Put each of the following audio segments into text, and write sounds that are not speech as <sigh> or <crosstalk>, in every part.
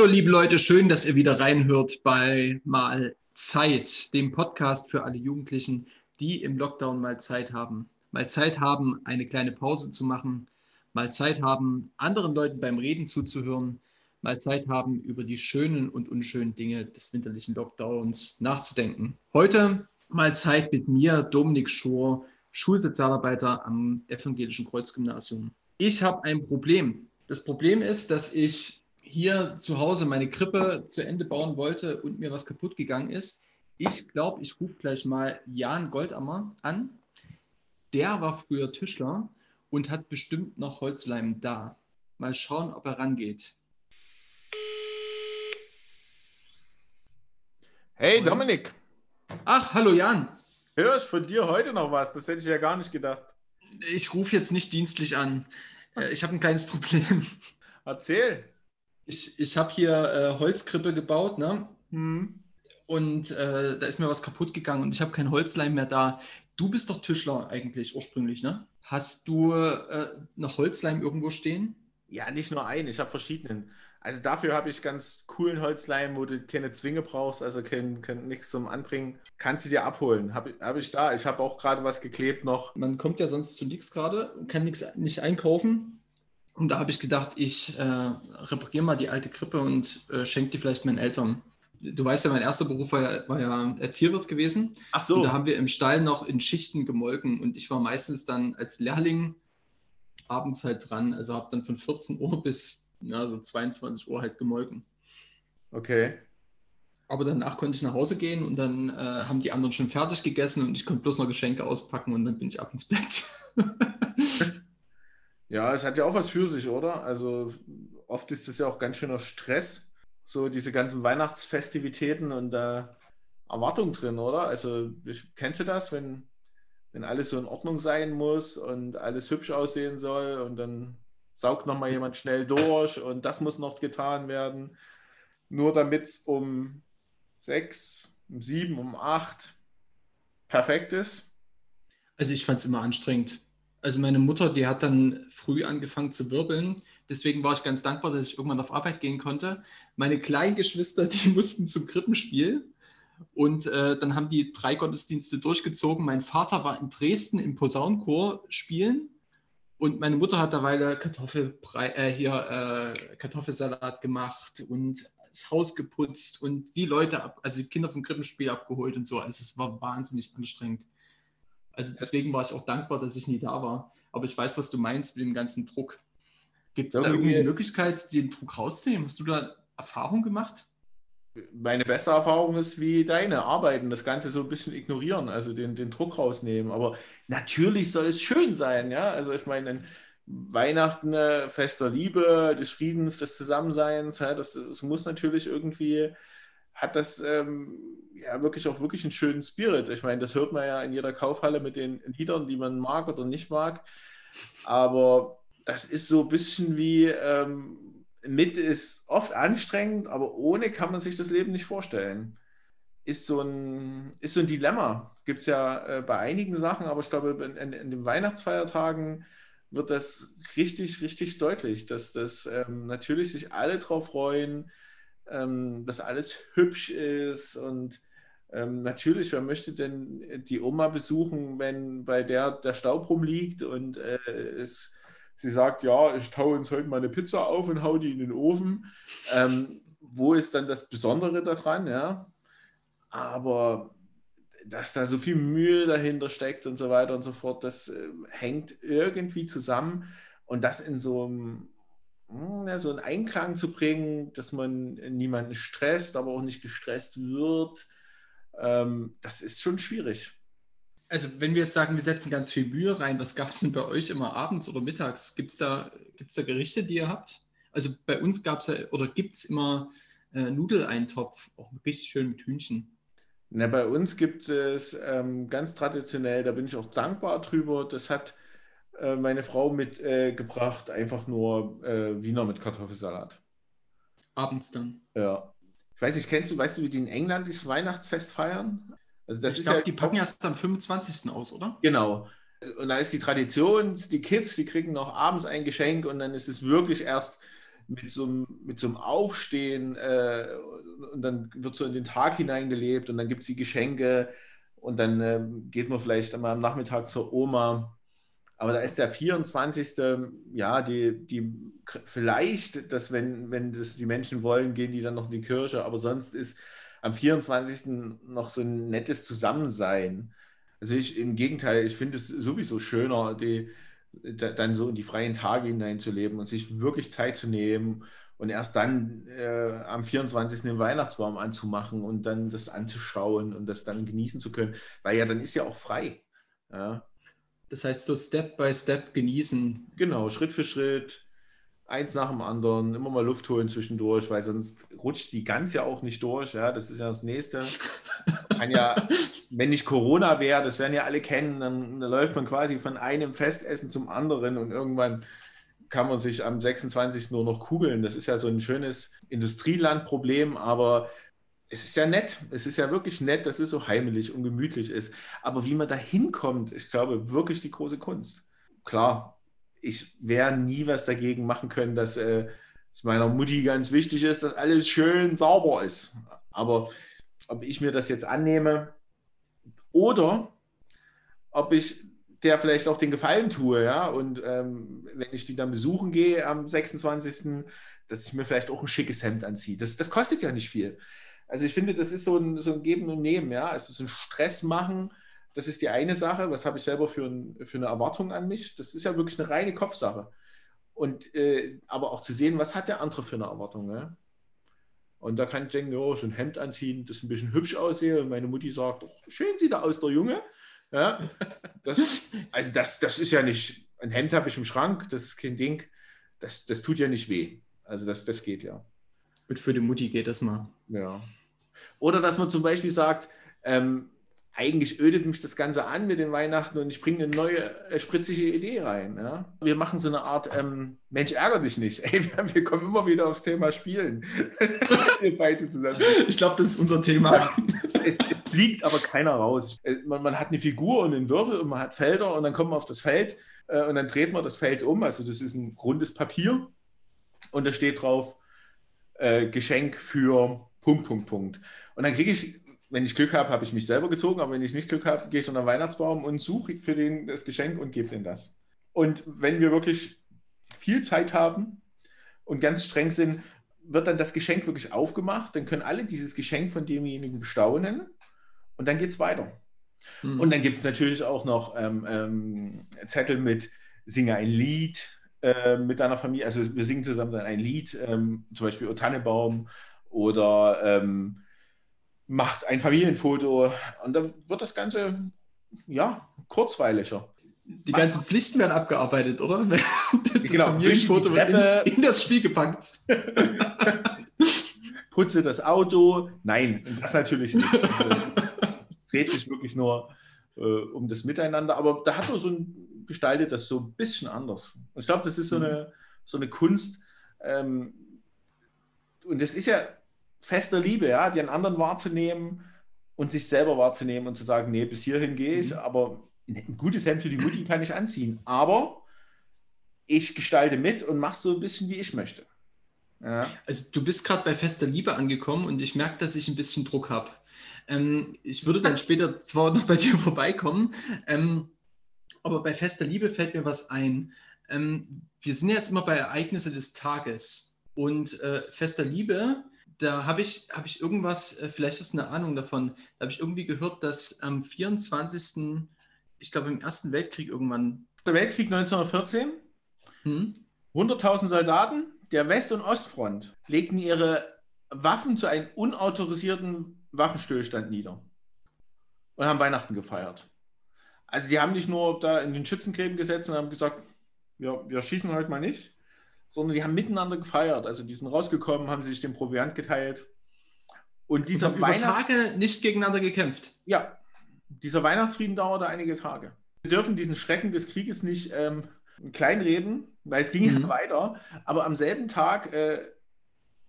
Hallo liebe Leute, schön, dass ihr wieder reinhört bei Mal Zeit, dem Podcast für alle Jugendlichen, die im Lockdown mal Zeit haben. Mal Zeit haben, eine kleine Pause zu machen, mal Zeit haben, anderen Leuten beim Reden zuzuhören, mal Zeit haben, über die schönen und unschönen Dinge des winterlichen Lockdowns nachzudenken. Heute mal Zeit mit mir, Dominik Schor, Schulsozialarbeiter am Evangelischen Kreuzgymnasium. Ich habe ein Problem. Das Problem ist, dass ich hier zu Hause meine Krippe zu Ende bauen wollte und mir was kaputt gegangen ist. Ich glaube, ich rufe gleich mal Jan Goldammer an. Der war früher Tischler und hat bestimmt noch Holzleim da. Mal schauen, ob er rangeht. Hey Dominik. Ach, hallo Jan. Hör ich von dir heute noch was? Das hätte ich ja gar nicht gedacht. Ich rufe jetzt nicht dienstlich an. Äh, ich habe ein kleines Problem. Erzähl. Ich, ich habe hier äh, Holzkrippe gebaut, ne? Hm. Und äh, da ist mir was kaputt gegangen und ich habe kein Holzleim mehr da. Du bist doch Tischler eigentlich ursprünglich, ne? Hast du äh, noch Holzleim irgendwo stehen? Ja, nicht nur einen, ich habe verschiedenen. Also dafür habe ich ganz coolen Holzleim, wo du keine Zwinge brauchst, also kein, kein nichts zum Anbringen. Kannst du dir abholen. Habe hab ich da. Ich habe auch gerade was geklebt noch. Man kommt ja sonst zu nichts gerade, kann nichts nicht einkaufen. Und da habe ich gedacht, ich äh, repariere mal die alte Krippe und äh, schenke die vielleicht meinen Eltern. Du weißt ja, mein erster Beruf war ja, war ja äh, Tierwirt gewesen. Ach so. Und da haben wir im Stall noch in Schichten gemolken und ich war meistens dann als Lehrling abends halt dran. Also habe dann von 14 Uhr bis ja, so 22 Uhr halt gemolken. Okay. Aber danach konnte ich nach Hause gehen und dann äh, haben die anderen schon fertig gegessen und ich konnte bloß noch Geschenke auspacken und dann bin ich ab ins Bett. <laughs> ja, es hat ja auch was für sich, oder? Also oft ist es ja auch ganz schöner Stress, so diese ganzen Weihnachtsfestivitäten und äh, Erwartung drin, oder? Also kennst du das, wenn wenn alles so in Ordnung sein muss und alles hübsch aussehen soll und dann saugt nochmal jemand schnell durch und das muss noch getan werden, nur damit es um sechs, um sieben, um acht perfekt ist? Also ich fand es immer anstrengend. Also meine Mutter, die hat dann früh angefangen zu wirbeln. Deswegen war ich ganz dankbar, dass ich irgendwann auf Arbeit gehen konnte. Meine kleinen Geschwister, <laughs> die mussten zum Krippenspiel. Und äh, dann haben die drei Gottesdienste durchgezogen. Mein Vater war in Dresden im Posaunenchor spielen und meine Mutter hat derweil Kartoffelbrei, äh, hier äh, Kartoffelsalat gemacht und das Haus geputzt und die Leute, ab, also die Kinder vom Krippenspiel abgeholt und so. Also es war wahnsinnig anstrengend. Also deswegen war ich auch dankbar, dass ich nie da war. Aber ich weiß, was du meinst mit dem ganzen Druck. Gibt es da irgendwie eine Möglichkeit, den Druck rauszunehmen? Hast du da Erfahrung gemacht? meine beste Erfahrung ist wie deine, arbeiten, das Ganze so ein bisschen ignorieren, also den, den Druck rausnehmen. Aber natürlich soll es schön sein, ja. Also ich meine, Weihnachten, äh, Fest der Liebe, des Friedens, des Zusammenseins, ja, das, das muss natürlich irgendwie, hat das ähm, ja wirklich auch wirklich einen schönen Spirit. Ich meine, das hört man ja in jeder Kaufhalle mit den Liedern, die man mag oder nicht mag. Aber das ist so ein bisschen wie, ähm, mit ist oft anstrengend, aber ohne kann man sich das Leben nicht vorstellen. Ist so ein, ist so ein Dilemma. Gibt es ja äh, bei einigen Sachen, aber ich glaube, in, in, in, den Weihnachtsfeiertagen wird das richtig, richtig deutlich, dass das ähm, natürlich sich alle drauf freuen, ähm, dass alles <laughs> hübsch ist und ähm, natürlich, wer möchte denn die Oma besuchen, wenn bei der der Staub rumliegt und äh, es Sie sagt, ja, ich taue uns heute mal eine Pizza auf und hau die in den Ofen. Ähm, wo ist dann das Besondere daran? Ja? Aber dass da so viel Mühe dahinter steckt und so weiter und so fort, das äh, hängt irgendwie zusammen. Und das in so einem so einen Einklang zu bringen, dass man niemanden stresst, aber auch nicht gestresst wird, ähm, das ist schon schwierig. Also wenn wir jetzt sagen, wir setzen ganz viel Mühe rein, was gab es denn bei euch immer abends oder mittags? Gibt es da, gibt's da Gerichte, die ihr habt? Also bei uns gab es ja oder gibt es immer äh, Nudeleintopf, auch richtig schön mit Hühnchen. Na, bei uns gibt es ähm, ganz traditionell, da bin ich auch dankbar drüber, das hat äh, meine Frau mitgebracht, äh, einfach nur äh, Wiener mit Kartoffelsalat. Abends dann. Ja. Ich weiß nicht, kennst du, weißt du, wie die in England das Weihnachtsfest feiern? Also das ich glaube, ja, die packen erst am 25. aus, oder? Genau. Und da ist die Tradition, die Kids, die kriegen noch abends ein Geschenk und dann ist es wirklich erst mit so einem, mit so einem Aufstehen äh, und dann wird so in den Tag hineingelebt und dann gibt es die Geschenke und dann äh, geht man vielleicht einmal am Nachmittag zur Oma. Aber da ist der 24. Ja, die, die vielleicht, dass wenn, wenn das die Menschen wollen, gehen die dann noch in die Kirche, aber sonst ist am 24. noch so ein nettes Zusammensein. Also ich im Gegenteil, ich finde es sowieso schöner, die, dann so in die freien Tage hineinzuleben und sich wirklich Zeit zu nehmen und erst dann äh, am 24. den Weihnachtsbaum anzumachen und dann das anzuschauen und das dann genießen zu können, weil ja dann ist ja auch frei. Ja. Das heißt, so Step by Step genießen. Genau, Schritt für Schritt, eins nach dem anderen, immer mal Luft holen zwischendurch, weil sonst rutscht die Gans ja auch nicht durch. Ja, das ist ja das Nächste. <laughs> Kann ja, wenn nicht Corona wäre, das werden ja alle kennen, dann, dann läuft man quasi von einem Festessen zum anderen und irgendwann kann man sich am 26. nur noch kugeln. Das ist ja so ein schönes Industrielandproblem, aber es ist ja nett, es ist ja wirklich nett, dass es so heimelig und gemütlich ist. Aber wie man da hinkommt, ich glaube, wirklich die große Kunst. Klar, ich werde nie was dagegen machen können, dass äh, es meiner Mutti ganz wichtig ist, dass alles schön sauber ist. Aber ob ich mir das jetzt annehme oder ob ich der vielleicht auch den Gefallen tue, ja, und ähm, wenn ich die dann besuchen gehe am 26., dass ich mir vielleicht auch ein schickes Hemd anziehe. Das, das kostet ja nicht viel. Also ich finde, das ist so ein, so ein Geben und Nehmen, ja. Es ist ein Stress machen, das ist die eine Sache. Was habe ich selber für, ein, für eine Erwartung an mich? Das ist ja wirklich eine reine Kopfsache. Und äh, aber auch zu sehen, was hat der andere für eine Erwartung, ja? Und da kann ich denken, ja, so ein Hemd anziehen, das ein bisschen hübsch aussehe. Und meine Mutti sagt, oh, schön sieht er aus, der Junge. Ja, das, also das, das ist ja nicht, ein Hemd habe ich im Schrank, das ist kein Ding. Das, das tut ja nicht weh. Also das, das geht ja. Und für die Mutti geht das mal. Ja. Oder dass man zum Beispiel sagt, ähm, eigentlich ödet mich das Ganze an mit den Weihnachten und ich bringe eine neue äh, spritzige Idee rein. Ja? Wir machen so eine Art, ähm, Mensch, ärger dich nicht. <laughs> Ey, wir, wir, kommen immer wieder aufs Thema Spielen. <laughs> wir beide zusammen. Ich glaube, das ist unser Thema. es, es, fliegt aber keiner raus. Man, man, hat eine Figur und einen Würfel und man hat Felder und dann kommt man auf das Feld äh, und dann dreht man das Feld um. Also das ist ein rundes Papier und da steht drauf äh, Geschenk für Punkt, Punkt, Punkt. Und dann kriege ich, wenn ich Glück habe, habe ich mich selber gezogen, aber wenn ich nicht Glück habe, gehe ich unter den Weihnachtsbaum und suche für den das Geschenk und gebe den das. Und wenn wir wirklich viel Zeit haben und ganz streng sind, wird dann das Geschenk wirklich aufgemacht. Dann können alle dieses Geschenk von demjenigen bestaunen und dann geht es weiter. Mhm. Und dann gibt es natürlich auch noch ähm, ähm, Zettel mit Singe ein Lied äh, mit deiner Familie. Also wir singen zusammen dann ein Lied, ähm, zum Beispiel O Tannebaum oder ähm, macht ein Familienfoto und dann wird das Ganze ja kurzweiliger. Die Was? ganzen Pflichten werden abgearbeitet, oder? <laughs> Das genau, Familienfoto wird ins, in das Spiel gepackt. <laughs> Putze das Auto. Nein, das natürlich nicht. Es dreht sich wirklich nur äh, um das Miteinander. Aber da hat man so ein, gestaltet das so ein bisschen anders. Und ich glaube, das ist so eine, so eine Kunst. Ähm, und das ist ja fester Liebe, ja, den anderen wahrzunehmen und sich selber wahrzunehmen und zu sagen, nee, bis hierhin gehe ich, mhm. aber ein gutes Hemd für die Mutti kann ich anziehen. Aber ich gestalte mit und mache so ein bisschen, wie ich möchte. Ja. Also du bist gerade bei fester Liebe angekommen und ich merke, dass ich ein bisschen Druck habe. Ähm, ich würde dann <laughs> später zwar noch bei dir vorbeikommen, ähm, aber bei fester Liebe fällt mir was ein. Ähm, wir sind jetzt immer bei Ereignisse des Tages und äh, fester Liebe da habe ich, hab ich irgendwas, äh, vielleicht ist eine Ahnung davon, da habe ich irgendwie gehört, dass am 24., ich glaube im Ersten Weltkrieg irgendwann. Der Weltkrieg 1914, hm? 100.000 Soldaten der West- und Ostfront legten ihre Waffen zu einem unautorisierten Waffenstillstand nieder und haben Weihnachten gefeiert. Also die haben nicht nur da in den Schützengräben gesetzt und haben gesagt, ja, wir schießen heute mal nicht, sondern die haben miteinander gefeiert. Also die sind rausgekommen, haben sich den Proviant geteilt. Und dieser und über Tage nicht gegeneinander gekämpft. Ja, dieser Weihnachtsfrieden dauerte einige Tage. Wir dürfen diesen Schrecken des Krieges nicht ähm, kleinreden, weil es ging mhm. ja weiter. Aber am selben Tag äh,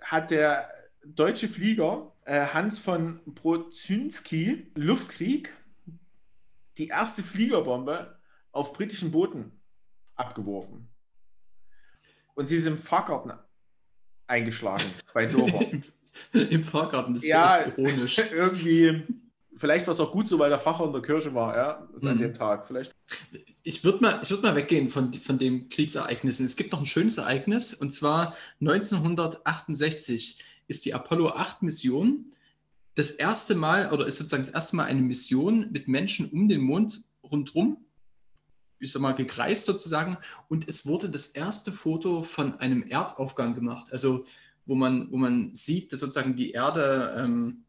hat der deutsche Flieger äh, Hans von Brozynski Luftkrieg die erste Fliegerbombe auf britischen Booten abgeworfen. Und sie ist im Fahrgarten eingeschlagen bei Dover. <laughs> Im Fahrgarten, das ist Ja. echt ironisch. <laughs> Irgendwie, vielleicht war es auch gut so, weil der Pfarrer in der Kirche war, ja, an Mhm. dem Tag. Vielleicht. Ich würde mal, ich würd mal weggehen von, von den Kriegsereignissen. Es gibt noch ein schönes Ereignis, und zwar 1968 ist die Apollo 8 Mission das erste Mal, oder ist sozusagen das erste Mal eine Mission mit Menschen um den Mond rundherum, ich sag mal, gekreist sozusagen. Und es wurde das erste Foto von einem Erdaufgang gemacht. Also, wo man, wo man sieht, dass sozusagen die Erde, ähm,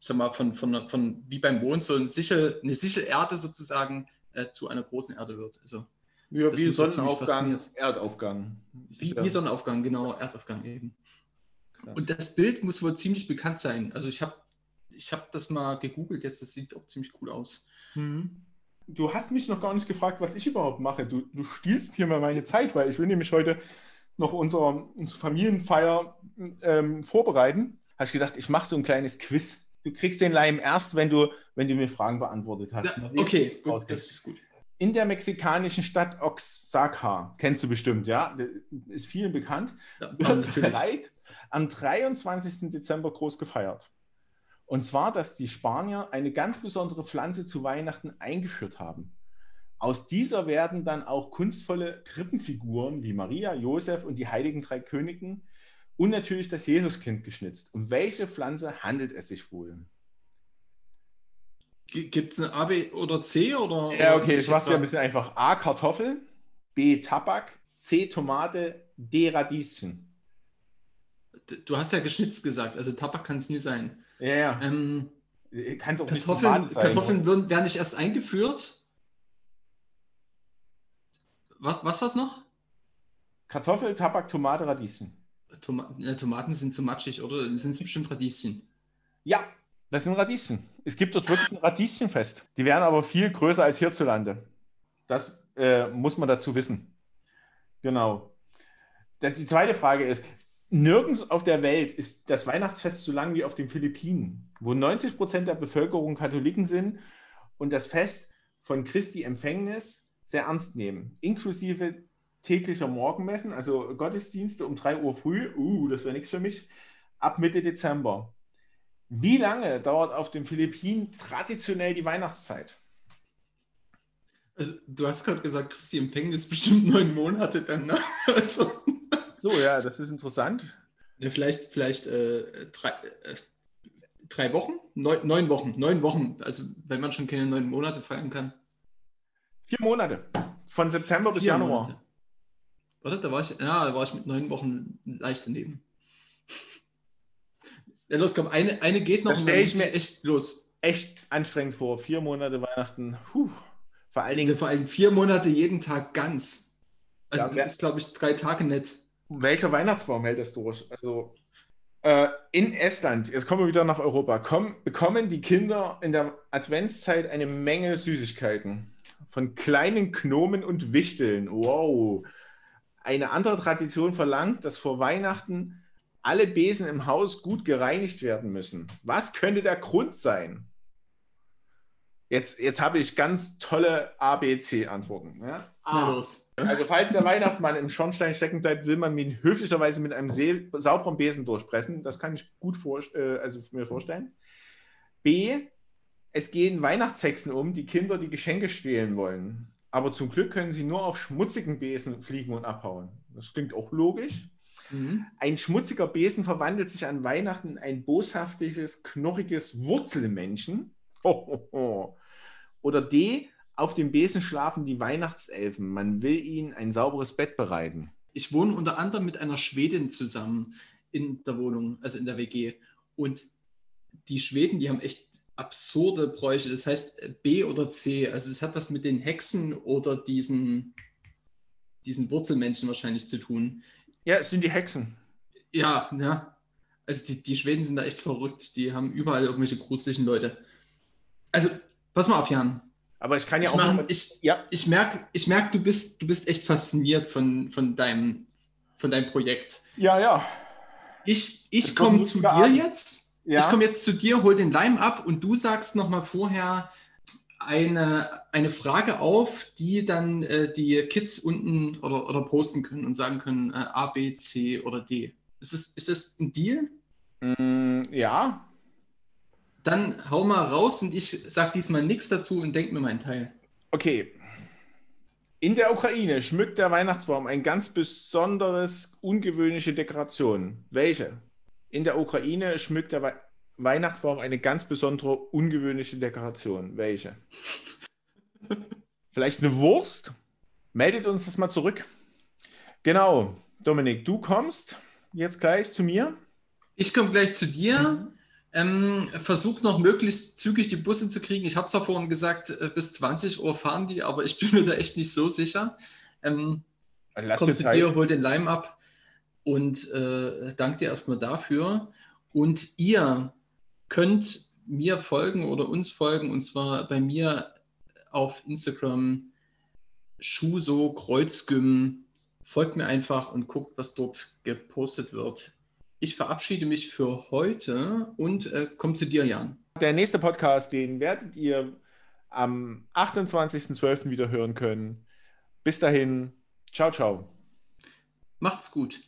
ich sag mal, von, von, von wie beim Mond, so ein Sichel, eine Sichelerde sozusagen äh, zu einer großen Erde wird. Also Ja, wie Sonnenaufgang. Erdaufgang. wie, wie Sonnenaufgang, genau, Erdaufgang eben. Krass. Und das Bild muss wohl ziemlich bekannt sein. Also ich habe ich hab das mal gegoogelt jetzt, das sieht auch ziemlich cool aus. Mhm. Du hast mich noch gar nicht gefragt, was ich überhaupt mache. Du, du stiehlst hier mal meine Zeit, weil ich will nämlich heute noch unser, unsere Familienfeier ähm, vorbereiten. Habe ich gedacht, ich mache so ein kleines Quiz. Du kriegst den Leim erst, wenn du, wenn du mir Fragen beantwortet hast. Sehen, okay, gut, das ist gut. In der mexikanischen Stadt Oaxaca, kennst du bestimmt, ja, ist vielen bekannt, Ja, wird natürlich. <laughs> bereit am 23. Dezember groß gefeiert. Und zwar, dass die Spanier eine ganz besondere Pflanze zu Weihnachten eingeführt haben. Aus dieser werden dann auch kunstvolle Krippenfiguren wie Maria, Josef und die heiligen drei Königen und natürlich das Jesuskind geschnitzt. Um welche Pflanze handelt es sich wohl? Gibt es eine A, B oder C? Oder, Ja, okay, das du ja ein bisschen einfach. A, Kartoffel, B, Tabak, C, Tomate, D, Radieschen. Du hast ja geschnitzt gesagt, also Tabak kann es nie sein. Ja, ja. Ähm, Kann es auch nicht Kartoffeln, sein. Kartoffeln würden, werden nicht erst eingeführt. Was, was war's noch? Kartoffel, Tabak, Tomate, Radieschen. Toma ja, Tomaten sind zu matschig, oder? Sind es bestimmt Radieschen? Ja, das sind Radieschen. Es gibt dort wirklich ein Radieschenfest. Die wären aber viel größer als hierzulande. Das äh, muss man dazu wissen. Genau. Die zweite Frage ist, nirgends auf der Welt ist das Weihnachtsfest so lang wie auf den Philippinen, wo 90 Prozent der Bevölkerung Katholiken sind und das Fest von Christi Empfängnis sehr ernst nehmen, inklusive täglicher Morgenmessen, also Gottesdienste um 3 Uhr früh, uh, das wäre nichts für mich, ab Mitte Dezember. Wie lange dauert auf den Philippinen traditionell die Weihnachtszeit? Also, du hast gerade gesagt, Christi Empfängnis bestimmt neun Monate dann. Ne? <laughs> Also, So, ja, das ist interessant. vielleicht vielleicht äh, drei, äh, drei Wochen? Neun, neun Wochen. Neun Wochen. Also, wenn man schon keine neun Monate feiern kann. Vier Monate. Von September bis Vier Januar. Monate. Oder? Da war ich, ja, da war ich mit neun Wochen leicht daneben. <laughs> Ja, los, komm, eine, eine geht noch Das und stell dann ich mir- echt los. Echt anstrengend vor. Vier Monate Weihnachten. Puh. Vor allen Dingen, Vor allem vier Monate jeden Tag ganz. Also, Ja, das ist, glaube ich, drei Tage nett. Welcher Weihnachtsbaum hält das durch? Also, äh, in Estland, jetzt kommen wir wieder nach Europa, kommen, bekommen die Kinder in der Adventszeit eine Menge Süßigkeiten. Von kleinen Gnomen und Wichteln. Wow. Eine andere Tradition verlangt, dass vor Weihnachten alle Besen im Haus gut gereinigt werden müssen. Was könnte der Grund sein? Jetzt, jetzt habe ich ganz tolle ABC-Antworten. Ja? Na A. los. Also falls der Weihnachtsmann im Schornstein stecken bleibt, will man ihn höflicherweise mit einem See- sauberen Besen durchpressen. Das kann ich gut vor, äh, also mir vorstellen. B. Es gehen Weihnachtshexen um, die Kinder die Geschenke stehlen wollen. Aber zum Glück können sie nur auf schmutzigen Besen fliegen und abhauen. Das klingt auch logisch. Mhm. Ein schmutziger Besen verwandelt sich an Weihnachten in ein boshaftiges, knochiges Wurzelmännchen. Ho, ho, ho. Oder D. Auf dem Besen schlafen die Weihnachtselfen. Man will ihnen ein sauberes Bett bereiten. Ich wohne unter anderem mit einer Schwedin zusammen in der Wohnung, also in der WG. Und die Schweden, die haben echt absurde Bräuche. Das heißt B oder C. Also es hat was mit den Hexen oder diesen, diesen Wurzelmenschen wahrscheinlich zu tun. Ja, es sind die Hexen. Ja, ja. Also die, die Schweden sind da echt verrückt. Die haben überall irgendwelche gruseligen Leute. Also, pass mal auf, Jan. Aber ich kann ja Ich, auch. mach, noch- ich, ja, ich merke, ich merk, du, bist, du bist echt fasziniert von, von, deinem, von deinem Projekt. ja, ja. Ich, Das ich komme zu dir Abend. jetzt. Ja. Ich komme jetzt zu dir, hol den Leim ab und du sagst nochmal vorher eine, eine Frage auf, die dann äh, die Kids unten oder, oder posten können und sagen können äh, A, B, C oder D. Ist es, ist es ein Deal? Mm, ja. Dann hau mal raus und ich sag diesmal nichts dazu und denk mir meinen Teil. Okay. In der Ukraine schmückt der Weihnachtsbaum ein ganz besonderes, ungewöhnliche Dekoration. Welche? In der Ukraine schmückt der We Weihnachtsbaum eine ganz besondere, ungewöhnliche Dekoration. Welche? <laughs> Vielleicht eine Wurst? Meldet uns das mal zurück. Genau, Dominik, du kommst jetzt gleich zu mir. Ich komme gleich zu dir. Mhm. Ähm, versuch noch möglichst zügig die Busse zu kriegen. Ich habe zwar vorhin gesagt, äh, bis 20 Uhr fahren die, aber ich bin mir da echt nicht so sicher. Ähm, komm zu Zeit. dir, hol den Leim ab und äh, danke dir erstmal dafür. Und ihr könnt mir folgen oder uns folgen und zwar bei mir auf Instagram Schuso Kreuzgym. Folgt mir einfach und guckt, was dort gepostet wird. Ich verabschiede mich für heute und äh, komme zu dir, Jan. Der nächste Podcast, den werdet ihr am 28.12. wieder hören können. Bis dahin, ciao, ciao. Macht's gut.